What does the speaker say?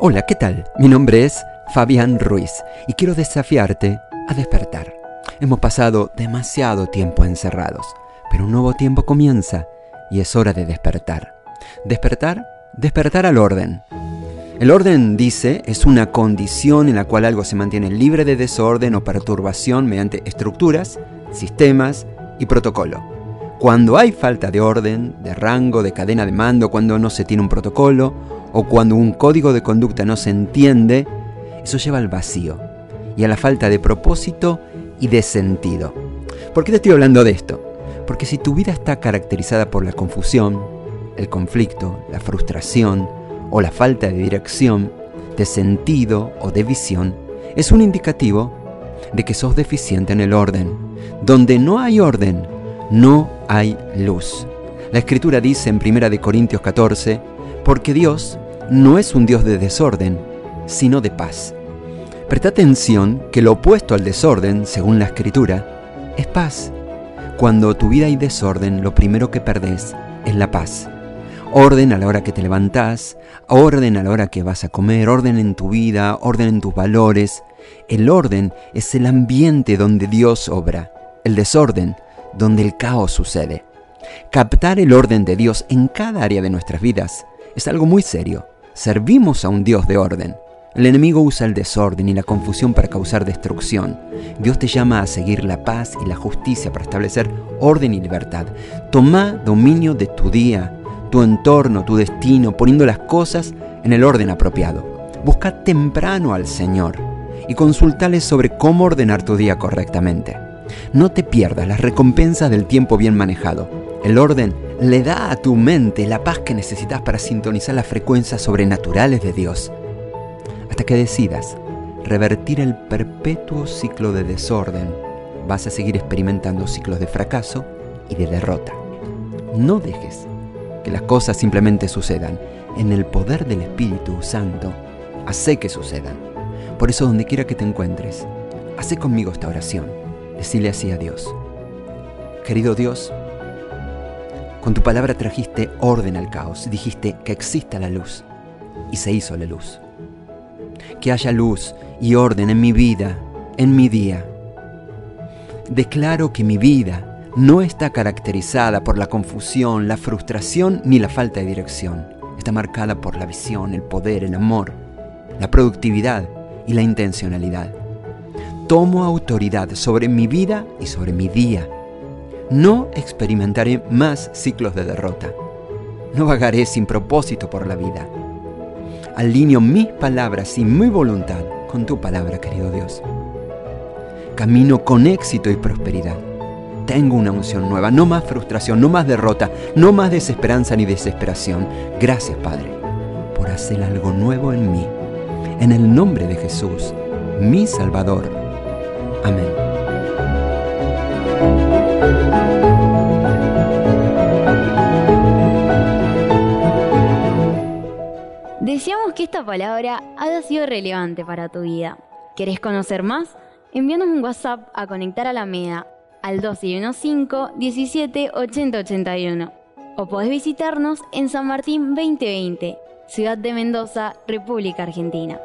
Hola, ¿qué tal? Mi nombre es Fabián Ruiz y quiero desafiarte a despertar. Hemos pasado demasiado tiempo encerrados, pero un nuevo tiempo comienza y es hora de despertar. Despertar, despertar al orden. El orden, dice, es una condición en la cual algo se mantiene libre de desorden o perturbación mediante estructuras, sistemas y protocolo. Cuando hay falta de orden, de rango, de cadena de mando, cuando no se tiene un protocolo o cuando un código de conducta no se entiende, eso lleva al vacío y a la falta de propósito y de sentido. ¿Por qué te estoy hablando de esto? Porque si tu vida está caracterizada por la confusión, el conflicto, la frustración o la falta de dirección, de sentido o de visión, es un indicativo de que sos deficiente en el orden. Donde no hay orden, no hay luz. La escritura dice en 1 Corintios 14, porque Dios no es un Dios de desorden, sino de paz. Presta atención que lo opuesto al desorden, según la escritura, es paz. Cuando tu vida hay desorden, lo primero que perdés es la paz. Orden a la hora que te levantás, orden a la hora que vas a comer, orden en tu vida, orden en tus valores. El orden es el ambiente donde Dios obra. El desorden, donde el caos sucede. Captar el orden de Dios en cada área de nuestras vidas es algo muy serio. Servimos a un Dios de orden. El enemigo usa el desorden y la confusión para causar destrucción. Dios te llama a seguir la paz y la justicia para establecer orden y libertad. Toma dominio de tu día, tu entorno, tu destino, poniendo las cosas en el orden apropiado. Busca temprano al Señor y consultale sobre cómo ordenar tu día correctamente. No te pierdas las recompensas del tiempo bien manejado. El orden le da a tu mente la paz que necesitas para sintonizar las frecuencias sobrenaturales de Dios hasta que decidas revertir el perpetuo ciclo de desorden, vas a seguir experimentando ciclos de fracaso y de derrota. No dejes que las cosas simplemente sucedan. En el poder del Espíritu Santo, hace que sucedan. Por eso, donde quiera que te encuentres, hace conmigo esta oración. Decile así a Dios. Querido Dios, con tu palabra trajiste orden al caos, dijiste que exista la luz y se hizo la luz que haya luz y orden en mi vida, en mi día. Declaro que mi vida no está caracterizada por la confusión, la frustración ni la falta de dirección. Está marcada por la visión, el poder, el amor, la productividad y la intencionalidad. Tomo autoridad sobre mi vida y sobre mi día. No experimentaré más ciclos de derrota. No vagaré sin propósito por la vida alineo mis palabras y mi voluntad con tu palabra, querido Dios. Camino con éxito y prosperidad. Tengo una unción nueva, no más frustración, no más derrota, no más desesperanza ni desesperación. Gracias, Padre, por hacer algo nuevo en mí. En el nombre de Jesús, mi Salvador. Amén. Que esta palabra haya sido relevante para tu vida. ¿Querés conocer más? Envíanos un WhatsApp a Conectar a la MEDA al 1215 17 80 81 o podés visitarnos en San Martín 2020, Ciudad de Mendoza, República Argentina.